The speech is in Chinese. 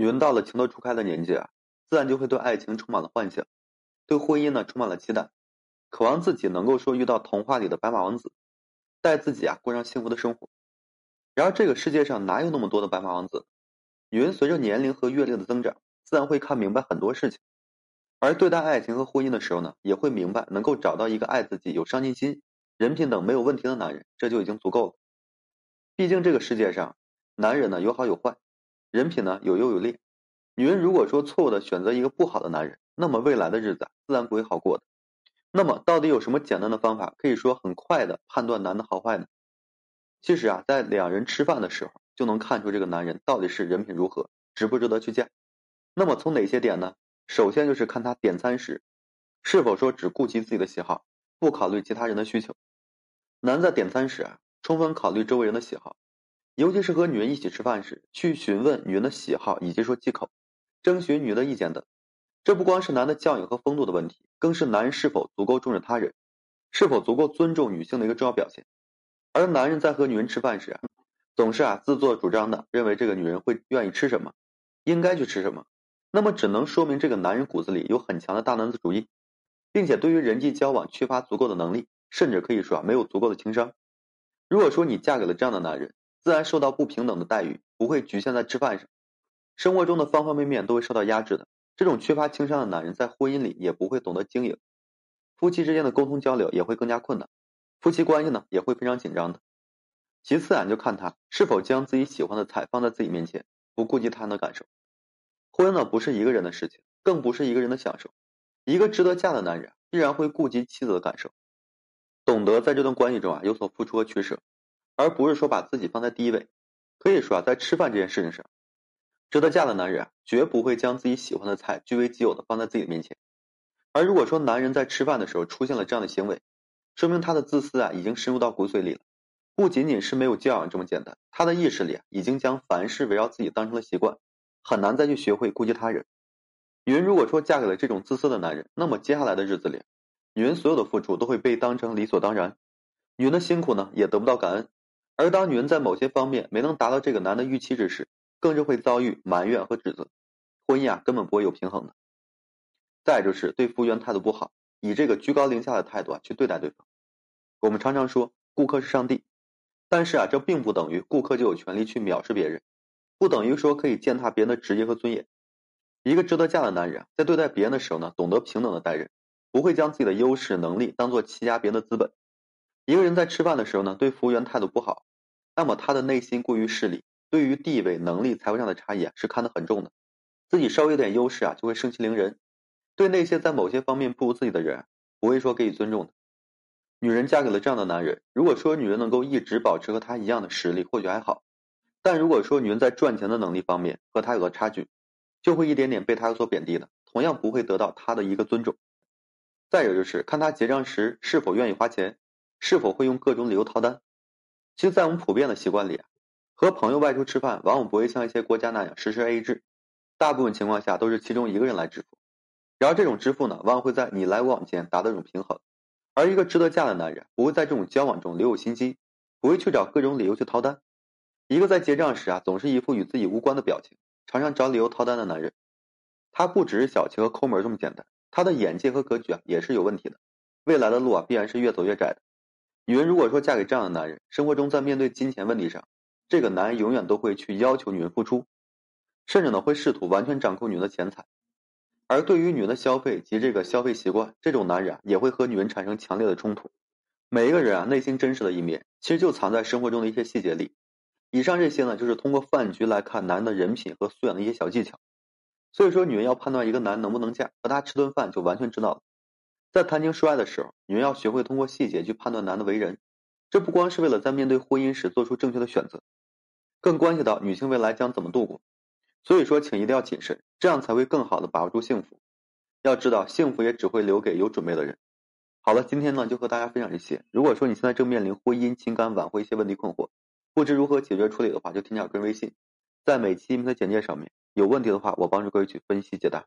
女人到了情窦初开的年纪啊，自然就会对爱情充满了幻想，对婚姻呢充满了期待，渴望自己能够说遇到童话里的白马王子，带自己啊过上幸福的生活。然而这个世界上哪有那么多的白马王子？女人随着年龄和阅历的增长，自然会看明白很多事情，而对待爱情和婚姻的时候呢，也会明白能够找到一个爱自己、有上进心、人品等没有问题的男人，这就已经足够了。毕竟这个世界上，男人呢有好有坏。人品呢有优有劣，女人如果说错误的选择一个不好的男人，那么未来的日子自然不会好过的。那么到底有什么简单的方法，可以说很快的判断男的好坏呢？其实啊，在两人吃饭的时候就能看出这个男人到底是人品如何，值不值得去嫁。那么从哪些点呢？首先就是看他点餐时，是否说只顾及自己的喜好，不考虑其他人的需求。男在点餐时啊，充分考虑周围人的喜好。尤其是和女人一起吃饭时，去询问女人的喜好以及说忌口，征询女人的意见等，这不光是男的教养和风度的问题，更是男人是否足够重视他人，是否足够尊重女性的一个重要表现。而男人在和女人吃饭时，总是啊自作主张的认为这个女人会愿意吃什么，应该去吃什么，那么只能说明这个男人骨子里有很强的大男子主义，并且对于人际交往缺乏足够的能力，甚至可以说啊没有足够的情商。如果说你嫁给了这样的男人，自然受到不平等的待遇，不会局限在吃饭上，生活中的方方面面都会受到压制的。这种缺乏情商的男人，在婚姻里也不会懂得经营，夫妻之间的沟通交流也会更加困难，夫妻关系呢也会非常紧张的。其次啊，就看他是否将自己喜欢的菜放在自己面前，不顾及他人的感受。婚姻呢不是一个人的事情，更不是一个人的享受。一个值得嫁的男人，必然会顾及妻子的感受，懂得在这段关系中啊有所付出和取舍。而不是说把自己放在第一位，可以说啊，在吃饭这件事情上，值得嫁的男人，绝不会将自己喜欢的菜据为己有的放在自己的面前。而如果说男人在吃饭的时候出现了这样的行为，说明他的自私啊已经深入到骨髓里了，不仅仅是没有教养这么简单，他的意识里啊已经将凡事围绕自己当成了习惯，很难再去学会顾及他人。女人如果说嫁给了这种自私的男人，那么接下来的日子里，女人所有的付出都会被当成理所当然，女人的辛苦呢也得不到感恩。而当女人在某些方面没能达到这个男的预期之时，更是会遭遇埋怨和指责，婚姻啊根本不会有平衡的。再就是对服务员态度不好，以这个居高临下的态度啊去对待对方。我们常常说顾客是上帝，但是啊这并不等于顾客就有权利去藐视别人，不等于说可以践踏别人的职业和尊严。一个值得嫁的男人在对待别人的时候呢，懂得平等的待人，不会将自己的优势能力当做欺压别人的资本。一个人在吃饭的时候呢，对服务员态度不好。那么他的内心过于势利，对于地位、能力、财富上的差异啊是看得很重的，自己稍微有点优势啊就会盛气凌人，对那些在某些方面不如自己的人不会说给予尊重的。女人嫁给了这样的男人，如果说女人能够一直保持和他一样的实力，或许还好；但如果说女人在赚钱的能力方面和他有了差距，就会一点点被他所贬低的，同样不会得到他的一个尊重。再有就是看他结账时是否愿意花钱，是否会用各种理由掏单。其实，在我们普遍的习惯里，和朋友外出吃饭，往往不会像一些国家那样实施 AA 制，大部分情况下都是其中一个人来支付。然而，这种支付呢，往往会在你来我往间达到一种平衡。而一个值得嫁的男人，不会在这种交往中留有心机，不会去找各种理由去掏单。一个在结账时啊，总是一副与自己无关的表情，常常找理由掏单的男人，他不只是小气和抠门这么简单，他的眼界和格局啊，也是有问题的。未来的路啊，必然是越走越窄的。女人如果说嫁给这样的男人，生活中在面对金钱问题上，这个男人永远都会去要求女人付出，甚至呢会试图完全掌控女人的钱财。而对于女人的消费及这个消费习惯，这种男人啊也会和女人产生强烈的冲突。每一个人啊内心真实的一面，其实就藏在生活中的一些细节里。以上这些呢，就是通过饭局来看男人的人品和素养的一些小技巧。所以说，女人要判断一个男人能不能嫁，和他吃顿饭就完全知道了。在谈情说爱的时候，女人要学会通过细节去判断男的为人，这不光是为了在面对婚姻时做出正确的选择，更关系到女性未来将怎么度过。所以说，请一定要谨慎，这样才会更好的把握住幸福。要知道，幸福也只会留给有准备的人。好了，今天呢就和大家分享这些。如果说你现在正面临婚姻、情感挽回一些问题困惑，不知如何解决处理的话，就添加个人微信，在每期音频的简介上面。有问题的话，我帮助各位去分析解答。